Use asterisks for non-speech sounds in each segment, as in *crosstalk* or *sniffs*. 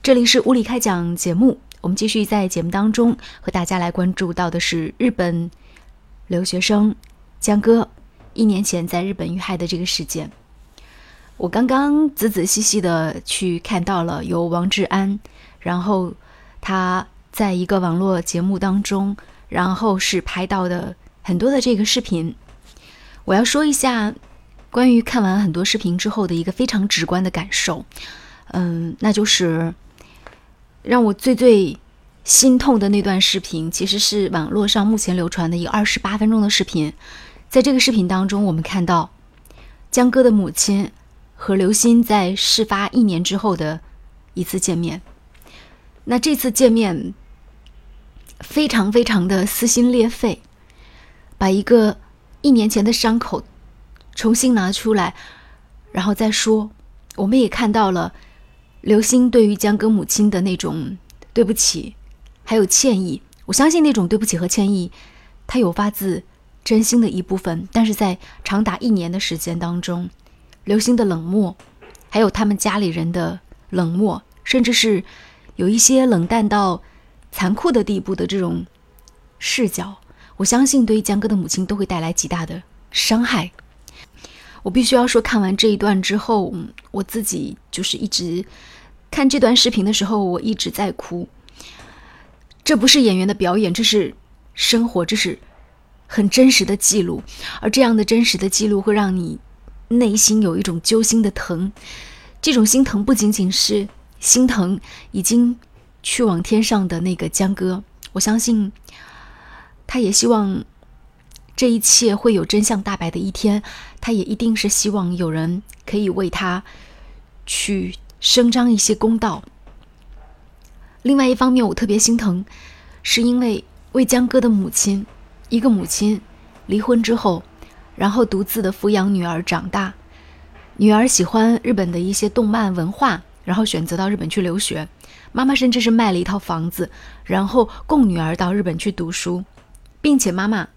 这里是物理开讲节目，我们继续在节目当中和大家来关注到的是日本留学生江歌一年前在日本遇害的这个事件。我刚刚仔仔细细的去看到了由王志安，然后他在一个网络节目当中，然后是拍到的很多的这个视频。我要说一下关于看完很多视频之后的一个非常直观的感受，嗯，那就是。让我最最心痛的那段视频，其实是网络上目前流传的一个二十八分钟的视频。在这个视频当中，我们看到江歌的母亲和刘鑫在事发一年之后的一次见面。那这次见面非常非常的撕心裂肺，把一个一年前的伤口重新拿出来，然后再说。我们也看到了。刘星对于江歌母亲的那种对不起，还有歉意，我相信那种对不起和歉意，他有发自真心的一部分。但是在长达一年的时间当中，刘星的冷漠，还有他们家里人的冷漠，甚至是有一些冷淡到残酷的地步的这种视角，我相信对于江歌的母亲都会带来极大的伤害。我必须要说，看完这一段之后，我自己就是一直看这段视频的时候，我一直在哭。这不是演员的表演，这是生活，这是很真实的记录。而这样的真实的记录，会让你内心有一种揪心的疼。这种心疼不仅仅是心疼已经去往天上的那个江哥，我相信他也希望。这一切会有真相大白的一天，他也一定是希望有人可以为他去伸张一些公道。另外一方面，我特别心疼，是因为为江哥的母亲，一个母亲离婚之后，然后独自的抚养女儿长大，女儿喜欢日本的一些动漫文化，然后选择到日本去留学，妈妈甚至是卖了一套房子，然后供女儿到日本去读书，并且妈妈。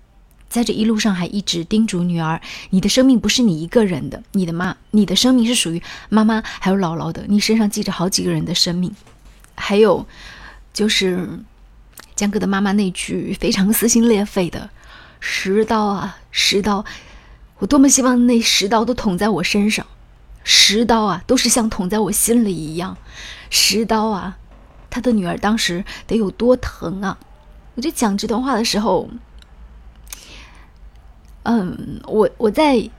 在这一路上，还一直叮嘱女儿：“你的生命不是你一个人的，你的妈，你的生命是属于妈妈还有姥姥的。你身上记着好几个人的生命。”还有，就是江哥的妈妈那句非常撕心裂肺的：“十刀啊，十刀！我多么希望那十刀都捅在我身上，十刀啊，都是像捅在我心里一样。十刀啊，他的女儿当时得有多疼啊！”我就讲这段话的时候。嗯，我我在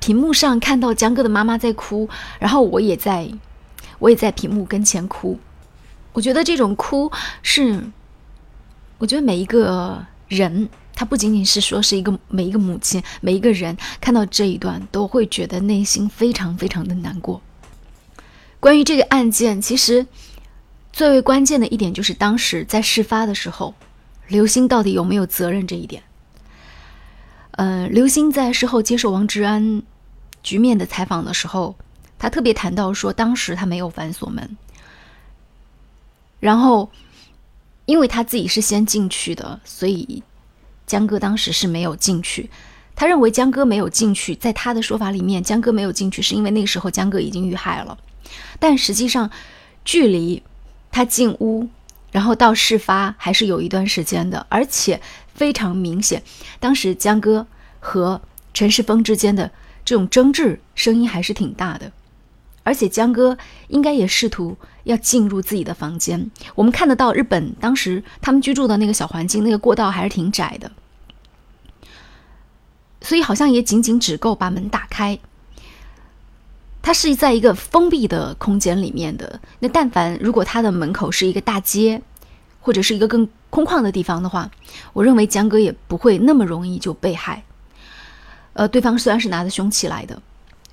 屏幕上看到江哥的妈妈在哭，然后我也在，我也在屏幕跟前哭。我觉得这种哭是，我觉得每一个人，他不仅仅是说是一个每一个母亲，每一个人看到这一段都会觉得内心非常非常的难过。关于这个案件，其实最为关键的一点就是当时在事发的时候，刘星到底有没有责任这一点。呃，刘星在事后接受王志安局面的采访的时候，他特别谈到说，当时他没有反锁门，然后因为他自己是先进去的，所以江哥当时是没有进去。他认为江哥没有进去，在他的说法里面，江哥没有进去是因为那个时候江哥已经遇害了，但实际上距离他进屋，然后到事发还是有一段时间的，而且。非常明显，当时江歌和陈世峰之间的这种争执声音还是挺大的，而且江歌应该也试图要进入自己的房间。我们看得到日本当时他们居住的那个小环境，那个过道还是挺窄的，所以好像也仅仅只够把门打开。它是在一个封闭的空间里面的，那但凡如果它的门口是一个大街。或者是一个更空旷的地方的话，我认为江哥也不会那么容易就被害。呃，对方虽然是拿着凶器来的，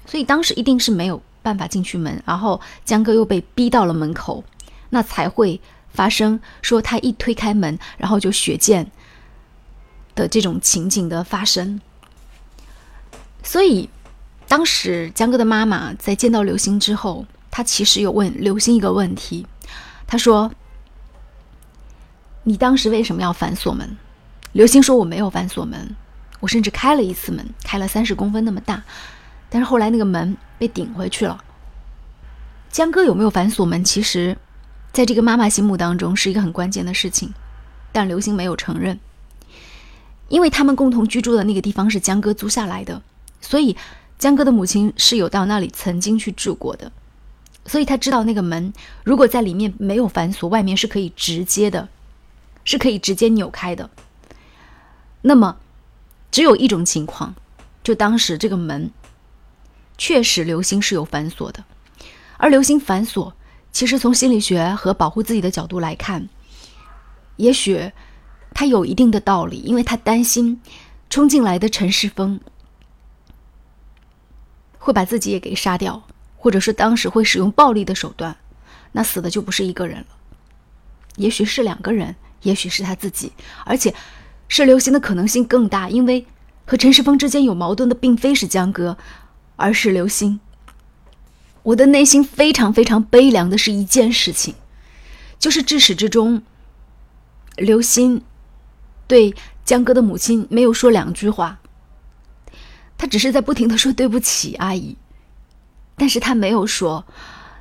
所以当时一定是没有办法进去门，然后江哥又被逼到了门口，那才会发生说他一推开门，然后就血溅的这种情景的发生。所以当时江哥的妈妈在见到刘星之后，她其实有问刘星一个问题，她说。你当时为什么要反锁门？刘星说：“我没有反锁门，我甚至开了一次门，开了三十公分那么大，但是后来那个门被顶回去了。”江歌有没有反锁门，其实，在这个妈妈心目当中是一个很关键的事情，但刘星没有承认，因为他们共同居住的那个地方是江歌租下来的，所以江歌的母亲是有到那里曾经去住过的，所以他知道那个门如果在里面没有反锁，外面是可以直接的，是可以直接扭开的。那么，只有一种情况，就当时这个门确实刘星是有反锁的，而刘星反锁，其实从心理学和保护自己的角度来看，也许他有一定的道理，因为他担心冲进来的陈世峰会把自己也给杀掉，或者是当时会使用暴力的手段，那死的就不是一个人了，也许是两个人，也许是他自己，而且。是刘星的可能性更大，因为和陈世峰之间有矛盾的并非是江歌，而是刘星。我的内心非常非常悲凉的是一件事情，就是至始至终，刘星对江歌的母亲没有说两句话，他只是在不停的说对不起阿姨，但是他没有说，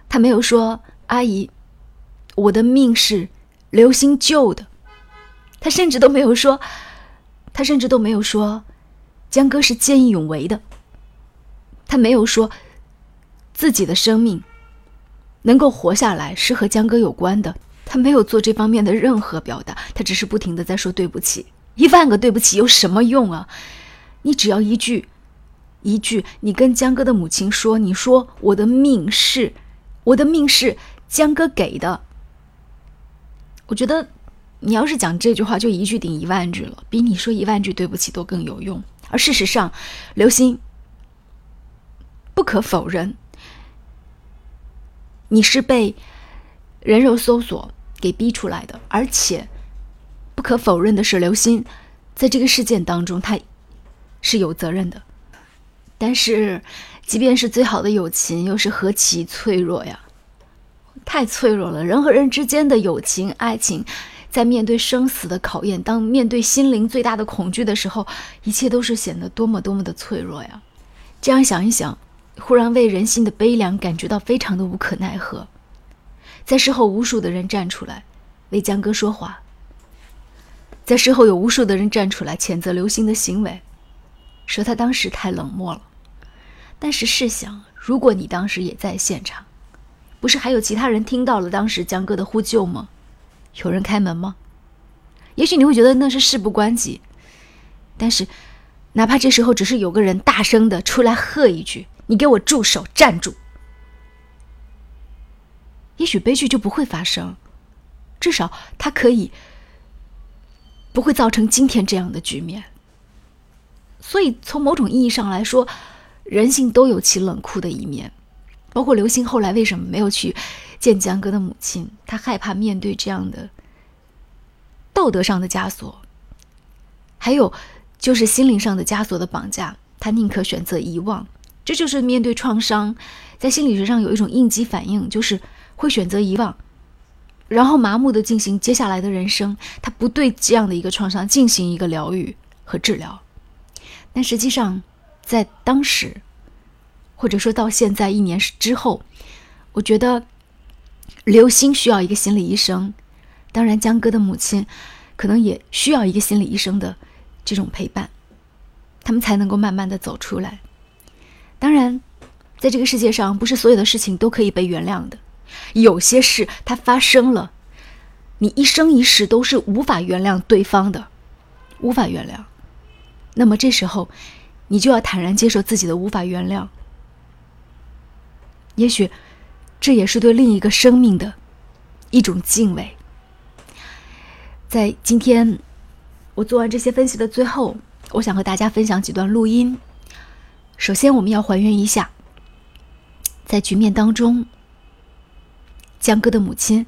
他没有说阿姨，我的命是刘星救的。他甚至都没有说，他甚至都没有说，江歌是见义勇为的。他没有说，自己的生命能够活下来是和江歌有关的。他没有做这方面的任何表达，他只是不停的在说对不起。一万个对不起有什么用啊？你只要一句，一句，你跟江歌的母亲说，你说我的命是，我的命是江歌给的。我觉得。你要是讲这句话，就一句顶一万句了，比你说一万句对不起都更有用。而事实上，刘星不可否认，你是被人肉搜索给逼出来的，而且不可否认的是，刘星在这个事件当中他是有责任的。但是，即便是最好的友情，又是何其脆弱呀！太脆弱了，人和人之间的友情、爱情。在面对生死的考验，当面对心灵最大的恐惧的时候，一切都是显得多么多么的脆弱呀！这样想一想，忽然为人心的悲凉感觉到非常的无可奈何。在事后，无数的人站出来为江歌说话；在事后，有无数的人站出来谴责刘星的行为，说他当时太冷漠了。但是试想，如果你当时也在现场，不是还有其他人听到了当时江歌的呼救吗？有人开门吗？也许你会觉得那是事不关己，但是，哪怕这时候只是有个人大声的出来喝一句：“你给我住手，站住！”也许悲剧就不会发生，至少它可以不会造成今天这样的局面。所以，从某种意义上来说，人性都有其冷酷的一面，包括刘星后来为什么没有去。见江歌的母亲，他害怕面对这样的道德上的枷锁，还有就是心灵上的枷锁的绑架，他宁可选择遗忘。这就是面对创伤，在心理学上有一种应激反应，就是会选择遗忘，然后麻木的进行接下来的人生。他不对这样的一个创伤进行一个疗愈和治疗。但实际上，在当时，或者说到现在一年之后，我觉得。刘星需要一个心理医生，当然江歌的母亲可能也需要一个心理医生的这种陪伴，他们才能够慢慢的走出来。当然，在这个世界上，不是所有的事情都可以被原谅的，有些事它发生了，你一生一世都是无法原谅对方的，无法原谅。那么这时候，你就要坦然接受自己的无法原谅。也许。这也是对另一个生命的一种敬畏。在今天我做完这些分析的最后，我想和大家分享几段录音。首先，我们要还原一下，在局面当中，江哥的母亲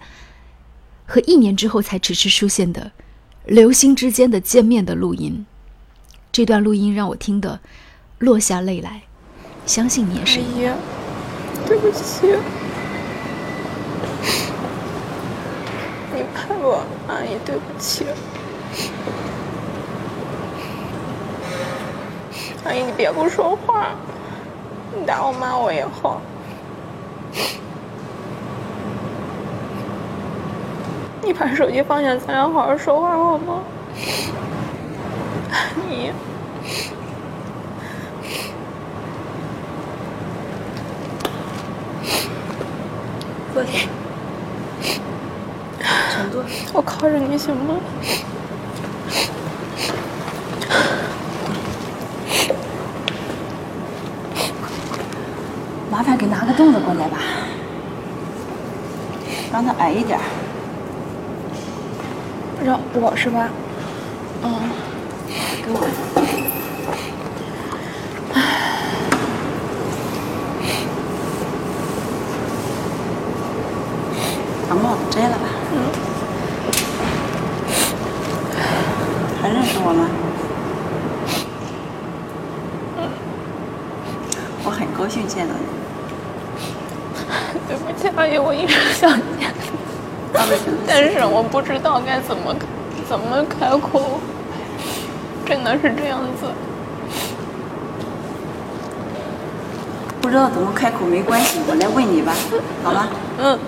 和一年之后才迟迟出现的刘星之间的见面的录音。这段录音让我听得落下泪来，相信你也是。对不起，你拍我。阿姨，对不起，阿姨，你别不说话，你打我骂我也好。你把手机放下，咱俩好好说话，好吗？阿姨。坐下，请坐。我靠着你行吗？麻烦给拿个凳子过来吧，让他矮一点。让我是吧？嗯，给我。把帽子摘了吧。嗯。还认识我吗？我很高兴见到你。对不起，阿姨，我一直想见你，但是我不知道该怎么怎么开口。真的是这样子。不知道怎么开口没关系，我来问你吧，*laughs* 好吧？嗯。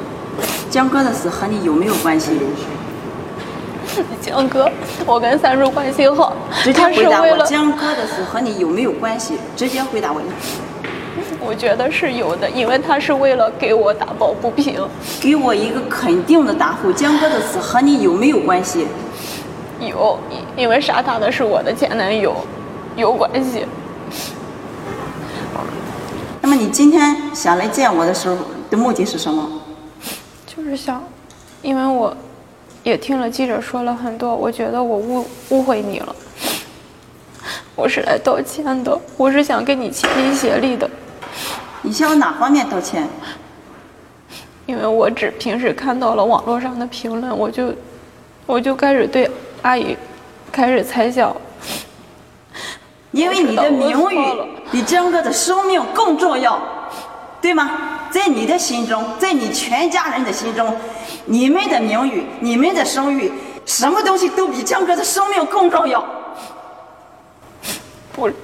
江哥的死和你有没有关系？江哥，我跟三叔关系好。直接回答我，江哥的死和你有没有关系？直接回答我。我觉得是有的，因为他是为了给我打抱不平。给我一个肯定的答复，江哥的死和你有没有关系？有，因为杀他的是我的前男友，有关系。那么你今天想来见我的时候的目的是什么？就是想，因为我，也听了记者说了很多，我觉得我误误会你了，我是来道歉的，我是想跟你齐心协力的。你向我哪方面道歉？因为我只平时看到了网络上的评论，我就，我就开始对阿姨，开始猜想。因为你的名誉比江哥的生命更重要，对吗？在你的心中，在你全家人的心中，你们的名誉、你们的声誉，什么东西都比江哥的生命更重要。不忍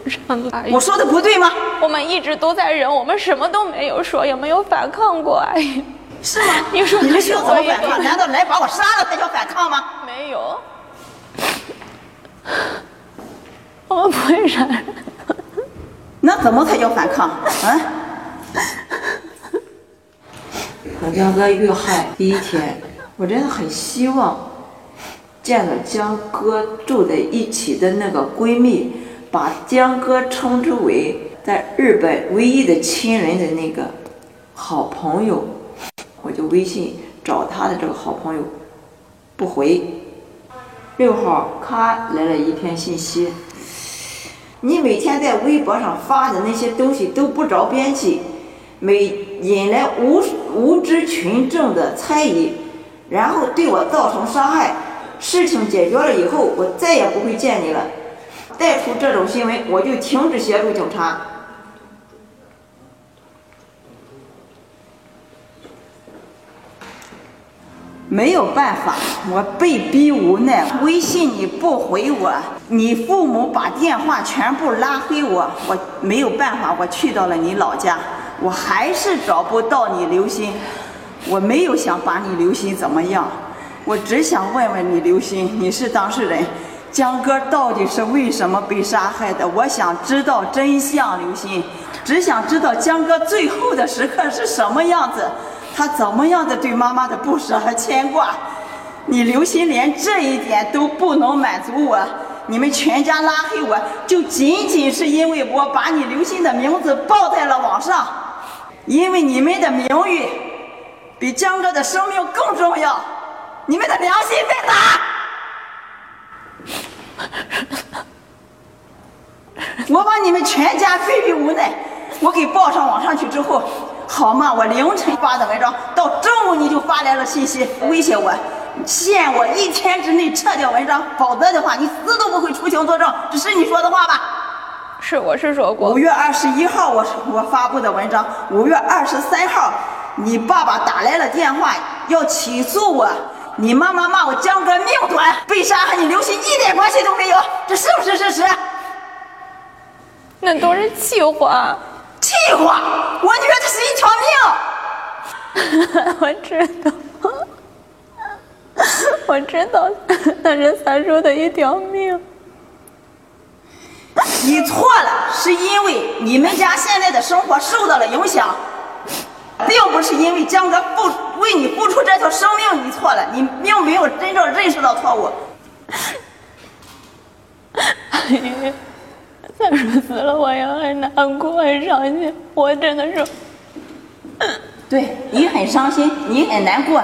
阿姨，我说的不对吗？我们一直都在忍，我们什么都没有说，也没有反抗过，阿姨。是吗？*laughs* 你说你们需要怎么反抗？难道来把我杀了才叫反抗吗？没有，我们不会杀人。那怎么才叫反抗？啊？我江哥遇害第一天，我真的很希望见了江哥住在一起的那个闺蜜，把江哥称之为在日本唯一的亲人的那个好朋友。我就微信找他的这个好朋友，不回。六号咔来了一篇信息，你每天在微博上发的那些东西都不着边际。每引来无无知群众的猜疑，然后对我造成伤害。事情解决了以后，我再也不会见你了。再出这种新闻，我就停止协助警察。没有办法，我被逼无奈。微信你不回我，你父母把电话全部拉黑我，我没有办法，我去到了你老家。我还是找不到你刘鑫，我没有想把你刘鑫怎么样，我只想问问你刘鑫，你是当事人，江哥到底是为什么被杀害的？我想知道真相，刘鑫，只想知道江哥最后的时刻是什么样子，他怎么样的对妈妈的不舍和牵挂？你刘鑫连这一点都不能满足我，你们全家拉黑我，就仅仅是因为我把你刘鑫的名字报在了网上。因为你们的名誉比江哥的生命更重要，你们的良心在哪？*laughs* 我把你们全家逼逼无奈，我给报上网上去之后，好嘛，我凌晨发的文章，到中午你就发来了信息，威胁我，限我一天之内撤掉文章，否则的话你死都不会出庭作证，这是你说的话吧？是，我是说过。五月二十一号，我我发布的文章。五月二十三号，你爸爸打来了电话，要起诉我。你妈妈骂我江哥命短，被杀和你刘鑫一点关系都没有，这是不是事实？那都是气话。气话！我觉得这是一条命。*laughs* 我知道。我知道那是三叔的一条命。你错了，是因为你们家现在的生活受到了影响，并不是因为江哥付为你付出这条生命，你错了，你并没有真正认识到错误。阿姨，三叔死了，我也很难过，很伤心。我真的是，对你很伤心，你很难过。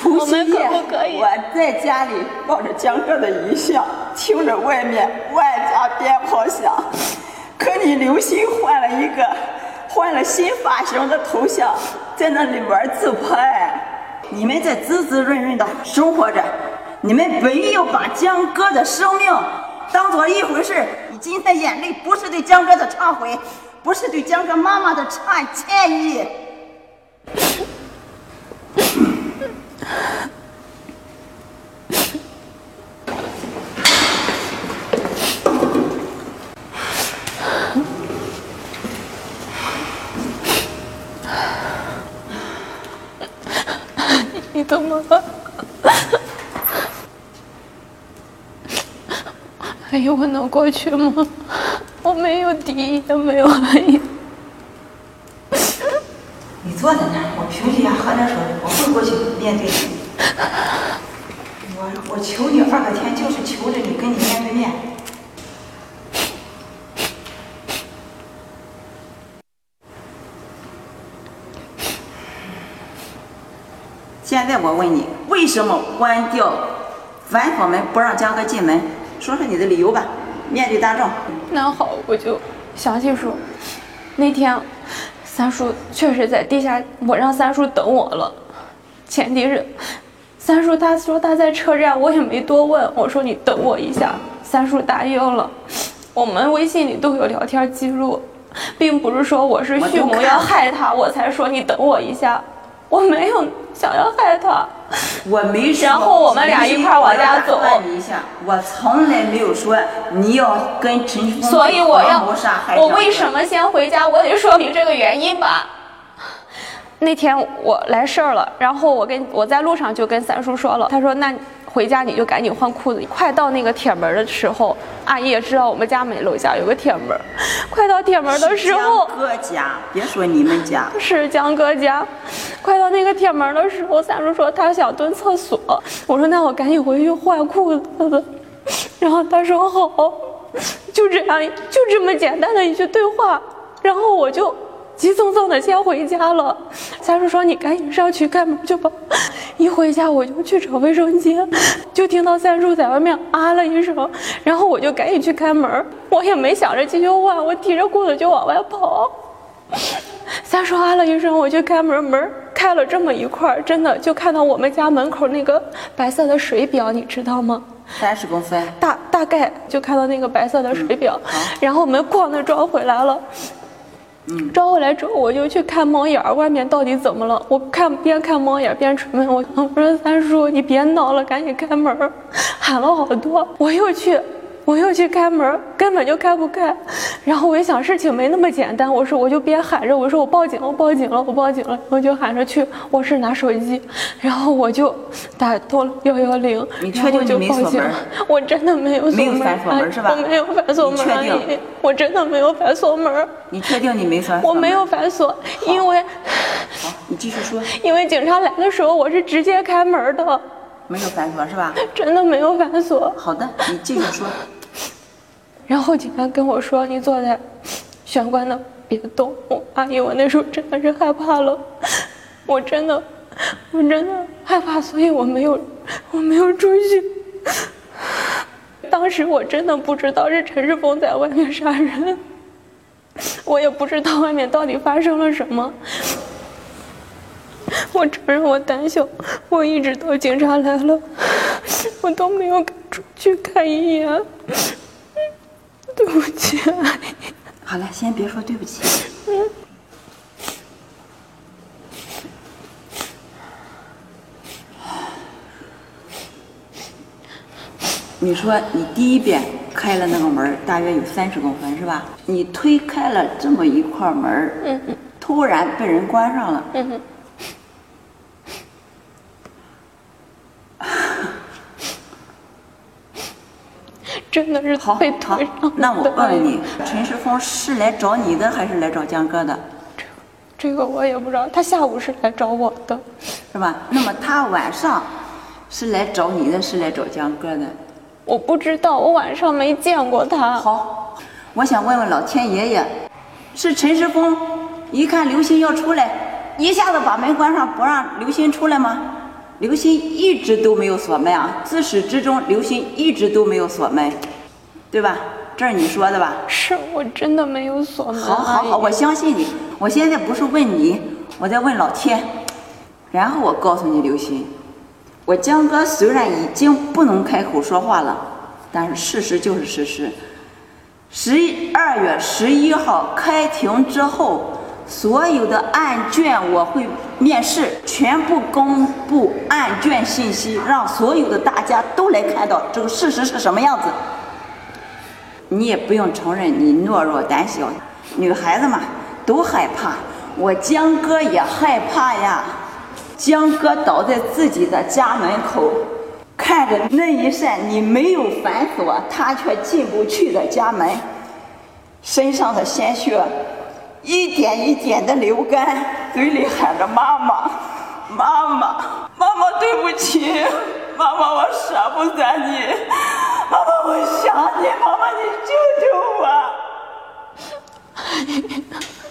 除夕夜，我在家里抱着江哥的遗像，听着外面万家鞭炮响，可你留心换了一个换了新发型的头像，在那里玩自拍。你们在滋滋润润的生活着，你们没有把江哥的生命当做一回事。你今天眼泪不是对江哥的忏悔，不是对江哥妈妈的忏歉意。你怎么了？我能过去吗？我没有敌，也没有恨。你坐在那儿，我平息下，喝点水，我会过去面对你。我我求你二个天，就是求着你跟你面对面。现在我问你，为什么关掉反锁门不让江哥进门？说说你的理由吧，面对大众。那好，我就详细说。那天，三叔确实在地下，我让三叔等我了。前提是，三叔他说他在车站，我也没多问。我说你等我一下，三叔答应了。我们微信里都有聊天记录，并不是说我是蓄谋要害他，我才说你等我一下。我没有想要害他，我没说。然后我们俩一块往家走。一下，我从来没有说你要跟陈峰所以我要我为什么先回家？我得说明这个原因吧。那天我来事儿了，然后我跟我在路上就跟三叔说了，他说那。回家你就赶紧换裤子。快到那个铁门的时候，阿姨也知道我们家没楼下有个铁门。*laughs* 快到铁门的时候，江哥家，别说你们家，是江哥家。快到那个铁门的时候，三叔说他想蹲厕所。我说那我赶紧回去换裤子。然后他说好，就这样，就这么简单的一句对话。然后我就。急匆匆的先回家了，三叔说你赶紧上去开门去吧。*laughs* 一回家我就去找卫生间，就听到三叔在外面啊了一声，然后我就赶紧去开门。我也没想着继续换，我提着裤子就往外跑。三叔啊了一声，我去开门，门开了这么一块，真的就看到我们家门口那个白色的水表，你知道吗？三十公分，大大概就看到那个白色的水表，然后我们哐的装回来了。招回来之后，我就去看猫眼儿，外面到底怎么了？我看边看猫眼边出门，我我说三叔，你别闹了，赶紧开门，喊了好多，我又去。我又去开门，根本就开不开。然后我一想，事情没那么简单。我说，我就边喊着，我说我报警了，我报警了，我报警了。我就喊着去卧室拿手机，然后我就打通了幺幺零。你确定你没锁门？我真的没有锁门。没有反锁门是吧？我没有反锁门。确定？我真的没有反锁门。你确定你没反？我没有反锁，因为。好，你继续说。因为警察来的时候，我是直接开门的。没有反锁是吧？*laughs* 真的没有反锁。好的，你继续说。然后警察跟我说：“你坐在 *sniffs* 玄关的，别动。”我阿姨，我那时候真的是害怕了，我真的，我真的害怕，所以我没有，我没有出去。当时我真的不知道是陈世峰在外面杀人，我也不知道外面到底发生了什么。我承认我胆小，我一直到警察来了，我都没有敢出去看一眼。对不起，好了，先别说对不起。你说你第一遍开了那个门，大约有三十公分是吧？你推开了这么一块门，突然被人关上了。真的是好，被好推上，那我问问你，陈世峰是来找你的还是来找江哥的，这个我也不知道，他下午是来找我的，是吧？那么他晚上是来找你的，是来找江哥的。我不知道，我晚上没见过他。好，我想问问老天爷爷，是陈世峰一看刘星要出来，一下子把门关上，不让刘星出来吗？刘鑫一直都没有锁门啊，自始至终刘鑫一直都没有锁门，对吧？这是你说的吧？是我真的没有锁门，好好好，我相信你。我现在不是问你，我在问老天。然后我告诉你，刘鑫，我江哥虽然已经不能开口说话了，但是事实就是事实。十二月十一号开庭之后，所有的案卷我会面试，全部公布案卷信息，让所有的大家都来看到这个事实是什么样子。你也不用承认你懦弱胆小，女孩子嘛都害怕，我江哥也害怕呀。江哥倒在自己的家门口，看着那一扇你没有反锁，他却进不去的家门，身上的鲜血一点一点的流干，嘴里喊着妈妈，妈妈，妈妈，对不起，妈妈，我舍不得你，妈妈，我想你，妈妈，你救救我，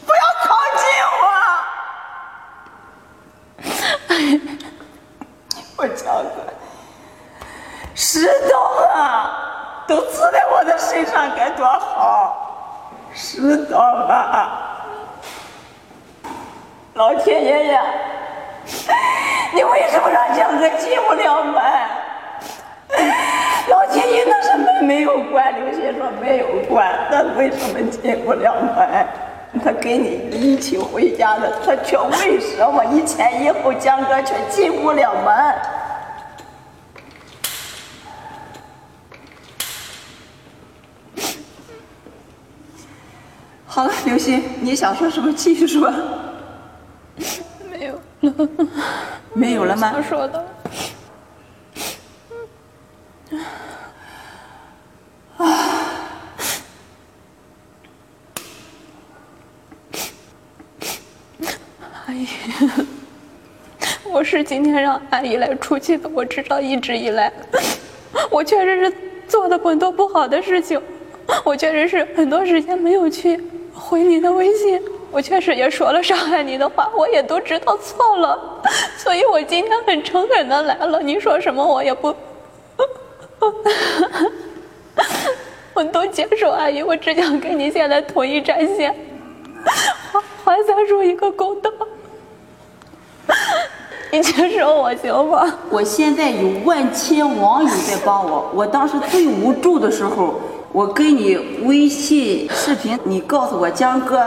不要靠近我。我江哥，石头啊，都刺在我的身上，该多好！石头啊，老天爷爷，你为什么让江哥进不了门？老天爷，那是门没有关，刘鑫说没有关，那为什么进不了门？他跟你一起回家的，他却为什么一前一后江哥却进不了门？好了，刘星，你想说什么继续说。没有了，没有了吗？想说的。阿姨，我是今天让阿姨来出气的。我知道一直以来，我确实是做了很多不好的事情，我确实是很多时间没有去回你的微信，我确实也说了伤害你的话，我也都知道错了，所以我今天很诚恳的来了。你说什么我也不，我都接受。阿姨，我只想跟你现在统一战线，还还三叔一个公道。*laughs* 你接受我行吗？我现在有万千网友在帮我。我当时最无助的时候，我跟你微信视频，你告诉我江哥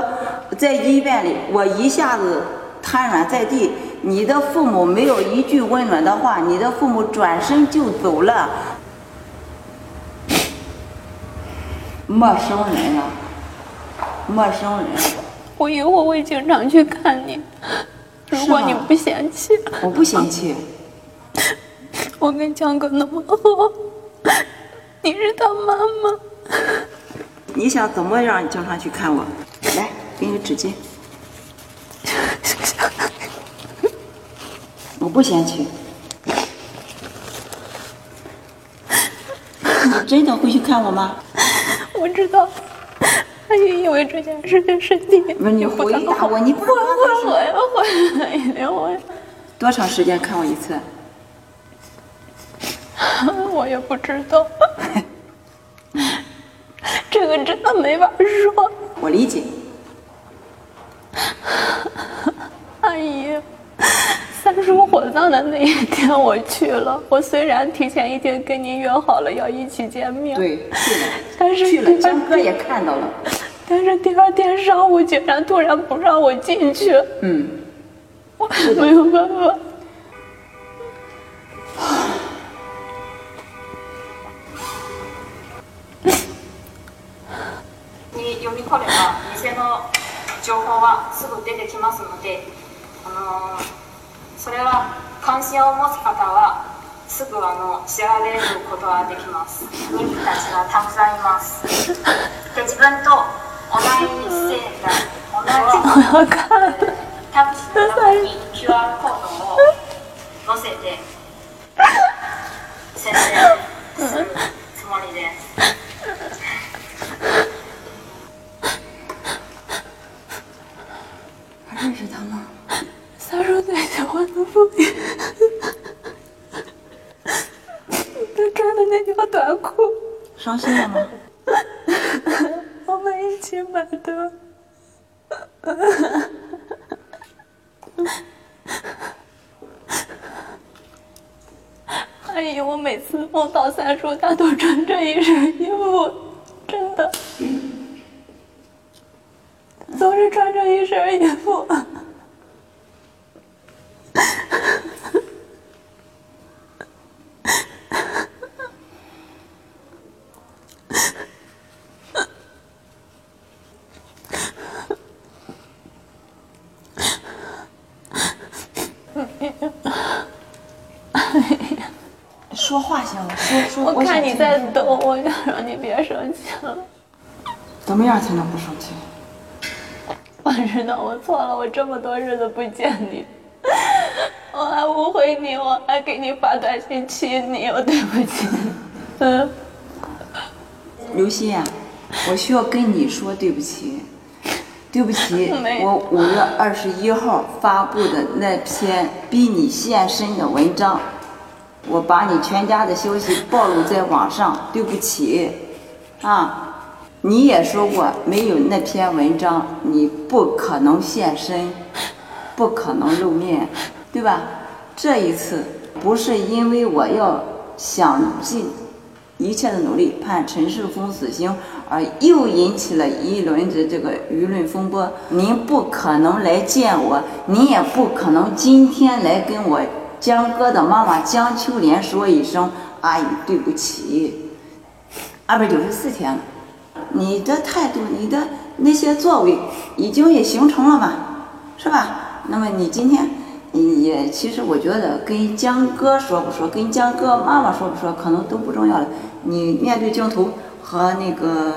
在医院里，我一下子瘫软在地。你的父母没有一句温暖的话，你的父母转身就走了。陌生人啊，陌生人，我以后会经常去看你，如果你不嫌弃。我不嫌弃。我跟江哥那么好，你是他妈妈。你想怎么让你经常去看我？来，给你纸巾。我不嫌弃。你真的会去看我吗？我知道，阿姨因为这件事情身体不是你回答我，你不是会会会会一定会。多长时间看我一次？*laughs* 我也不知道，*laughs* 这个真的没法说。我理解。*laughs* 阿姨，三叔火葬的那一天我去了，我虽然提前一天跟您约好了要一起见面，对，去了，但是去了，江哥也看到了。但是第二天上午竟然突然不让我进去，嗯，我没有办法。*sighs* に読み込めば偽の情報はすぐ出てきますので、あのー それは関心を持つ方はすぐあの支払えることはできます。妊婦たちがたくさんいます。で自分と同じ世代同じ。タクシーの中に QR コードを載せて宣伝する他穿的那条短裤，伤心了吗？我们一起买的。阿姨，我每次梦到三叔，他都穿这一身衣服，真的，总是穿着一身衣服。说话行，说说。我看你在抖，我想让你别生气了。怎么样才能不生气？我知道我错了，我这么多日子不见你，*laughs* 我还误会你，我还给你发短信气你，我对不起。嗯，刘鑫啊，我需要跟你说对不起，对不起，*laughs* 我五月二十一号发布的那篇逼你现身的文章，我把你全家的消息暴露在网上，对不起，啊。你也说过，没有那篇文章，你不可能现身，不可能露面，对吧？这一次不是因为我要想尽一切的努力判陈世峰死刑，而又引起了一轮的这个舆论风波。您不可能来见我，您也不可能今天来跟我江哥的妈妈江秋莲说一声阿姨对不起。二百九十四天了。你的态度，你的那些作为，已经也形成了嘛，是吧？那么你今天，也其实我觉得跟江哥说不说，跟江哥妈妈说不说，可能都不重要了。你面对镜头和那个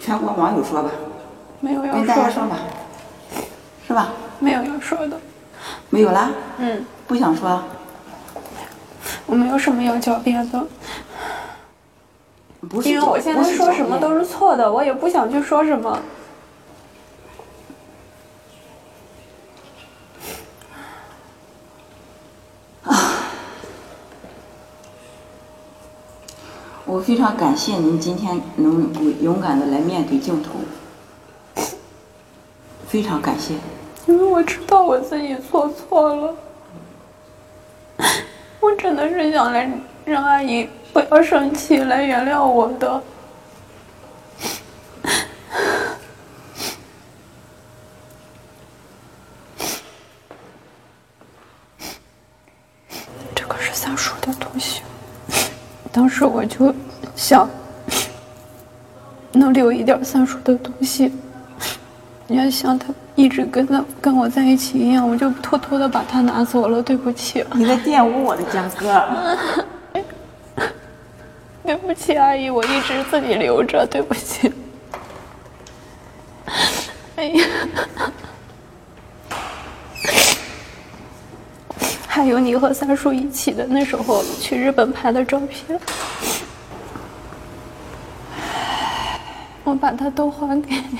全国网友说吧，没有要说跟大家说吧，是吧？没有要说的。没有啦，嗯，不想说，我没有什么要狡辩的，不是因为我现在说什么都是错的，我也不想去说什么。*sighs* 我非常感谢您今天能够勇敢的来面对镜头，非常感谢。因为我知道我自己做错了，*laughs* 我真的是想来让阿姨不要生气，来原谅我的。*laughs* 这个是三叔的东西，*laughs* 当时我就想能留一点三叔的东西。你要像他一直跟他跟我在一起一样，我就偷偷的把它拿走了，对不起，你在玷污我的家哥。*laughs* 对不起，阿姨，我一直自己留着，对不起。哎呀，还有你和三叔一起的那时候去日本拍的照片，我把它都还给你。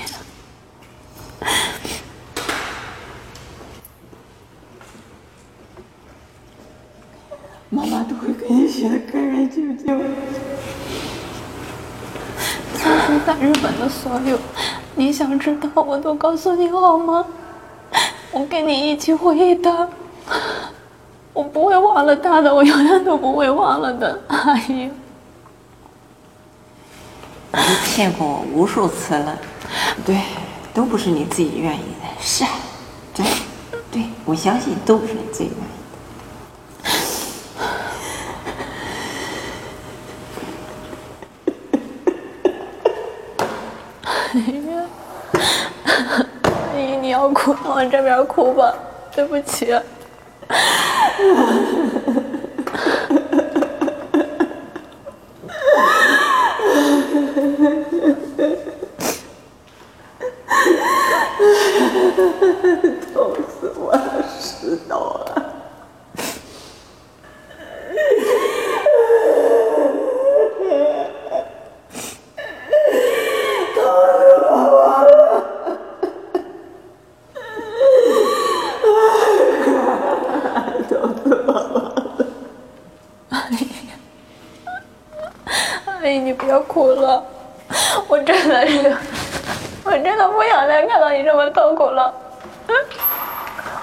妈妈都会给你写的干干净净。三叔在日本的所有，你想知道我都告诉你好吗？我跟你一起回忆他，我不会忘了他的，我永远都不会忘了的，阿姨。你骗过我无数次了，对，都不是你自己愿意的。是啊，对，对，我相信都不是你自己愿意的。阿姨，你要哭，往这边哭吧，对不起。知道啊。阿姨，你别哭了，我真的是，我真的不想再看到你这么痛苦了。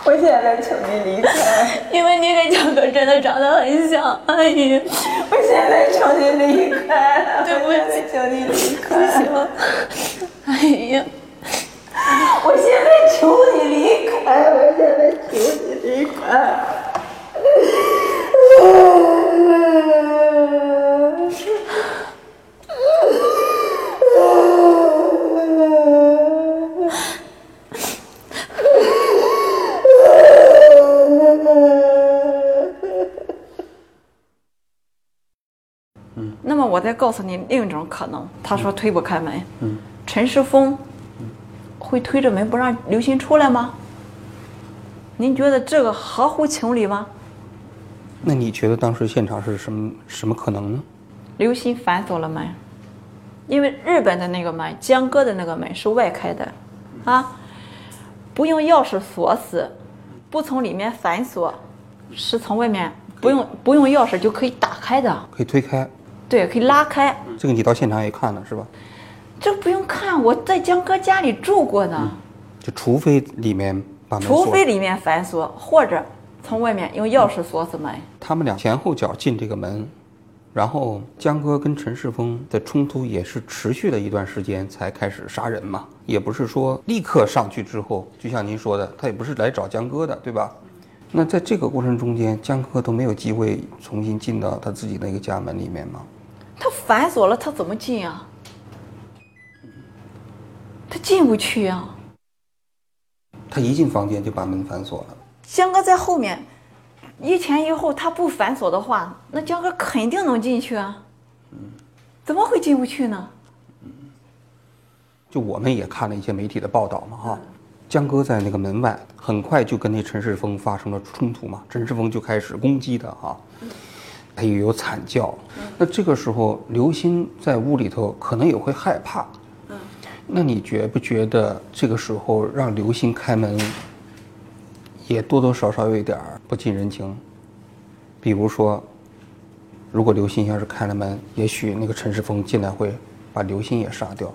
我现在求你离开，因为你跟江哥真的长得很像，阿姨。我现在求你离开，对不起，求你离开不开，行，阿姨。我现在求你离开，我现在求你离开。我再告诉你另一种可能，他说推不开门，陈世峰会推着门不让刘鑫出来吗？您觉得这个合乎情理吗？那你觉得当时现场是什么什么可能呢？刘鑫反锁了门，因为日本的那个门，江哥的那个门是外开的，啊，不用钥匙锁死，不从里面反锁，是从外面不用不用钥匙就可以打开的，可以推开，对，可以拉开。这个你到现场也看了是吧？这不用看，我在江哥家里住过呢。就除非里面把除非里面反锁，或者从外面用钥匙锁死门。他们俩前后脚进这个门，然后江哥跟陈世峰的冲突也是持续了一段时间才开始杀人嘛，也不是说立刻上去之后，就像您说的，他也不是来找江哥的，对吧？那在这个过程中间，江哥都没有机会重新进到他自己那个家门里面吗？他反锁了，他怎么进啊？他进不去啊。他一进房间就把门反锁了。江哥在后面，一前一后，他不反锁的话，那江哥肯定能进去啊。嗯怎么会进不去呢？嗯就我们也看了一些媒体的报道嘛，哈，江哥在那个门外很快就跟那陈世峰发生了冲突嘛，陈世峰就开始攻击他哈，他也有惨叫。那这个时候，刘鑫在屋里头可能也会害怕。嗯那你觉不觉得这个时候让刘鑫开门，也多多少少有一点儿不近人情？比如说，如果刘鑫要是开了门，也许那个陈世峰进来会把刘鑫也杀掉。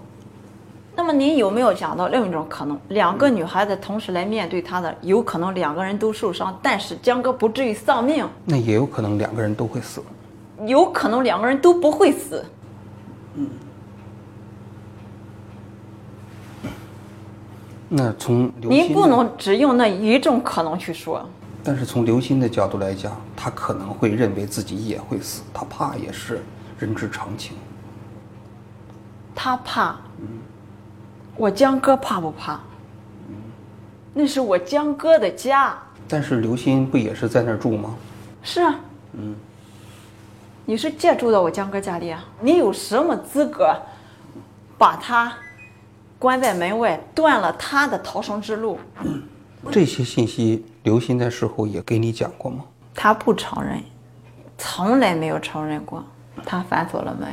那么您有没有想到另一种可能？两个女孩子同时来面对他的，有可能两个人都受伤，但是江哥不至于丧命，那也有可能两个人都会死。有可能两个人都不会死。嗯那从刘您不，能只用那一种可能去说。但是从刘鑫的角度来讲，他可能会认为自己也会死，他怕也是人之常情。他怕，我江哥怕不怕？那是我江哥的家。但是刘鑫不也是在那儿住吗？是啊，嗯，你是借住到我江哥家里啊？你有什么资格把他关在门外，断了他的逃生之路？这些信息刘鑫在事后也给你讲过吗？他不承认，从来没有承认过，他反锁了门。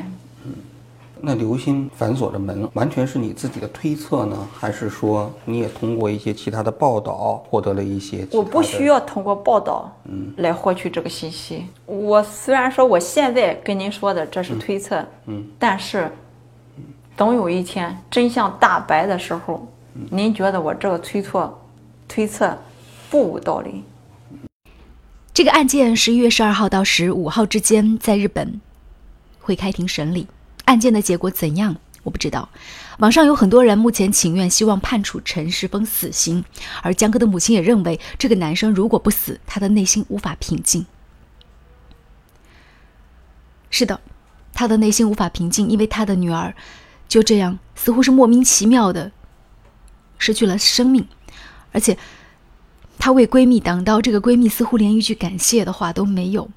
那刘鑫反锁的门，完全是你自己的推测呢，还是说你也通过一些其他的报道获得了一些？我不需。要通过报道，嗯来获取这个信息。我虽然说我现在跟您说的这是推测，嗯，但是，总有一天真相大白的时候，您觉得我这个推测，推测不无道理？这个案件十一月十二号到十五号之间在日本会开庭审理，案件的结果怎样我不知道。网上有很多人目前情愿希望判处陈世峰死刑，而江哥的母亲也认为这个男生如果不死，他的内心无法平静。是的，他的内心无法平静，因为他的女儿就这样似乎是莫名其妙的失去了生命，而且。她为闺蜜挡刀，这个闺蜜似乎连一句感谢的话都没有，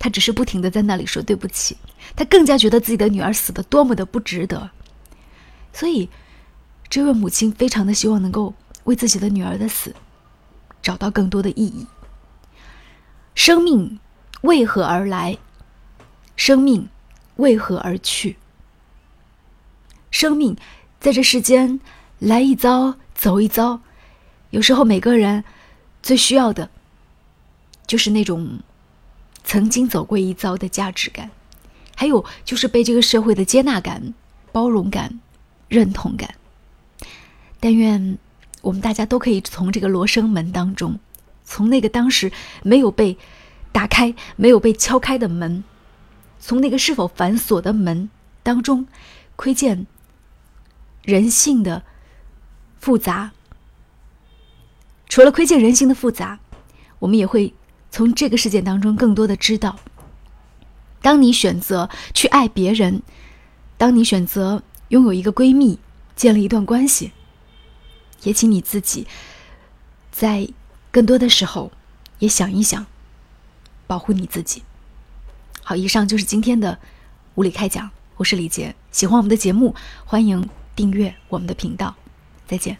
她只是不停的在那里说对不起。她更加觉得自己的女儿死的多么的不值得，所以，这位母亲非常的希望能够为自己的女儿的死找到更多的意义。生命为何而来？生命为何而去？生命在这世间来一遭，走一遭。有时候每个人最需要的，就是那种曾经走过一遭的价值感，还有就是被这个社会的接纳感、包容感、认同感。但愿我们大家都可以从这个罗生门当中，从那个当时没有被打开、没有被敲开的门，从那个是否反锁的门当中，窥见人性的复杂。除了窥见人性的复杂，我们也会从这个事件当中更多的知道：当你选择去爱别人，当你选择拥有一个闺蜜，建立一段关系。也请你自己，在更多的时候，也想一想，保护你自己。好，以上就是今天的无理开讲，我是李杰。喜欢我们的节目，欢迎订阅我们的频道。再见。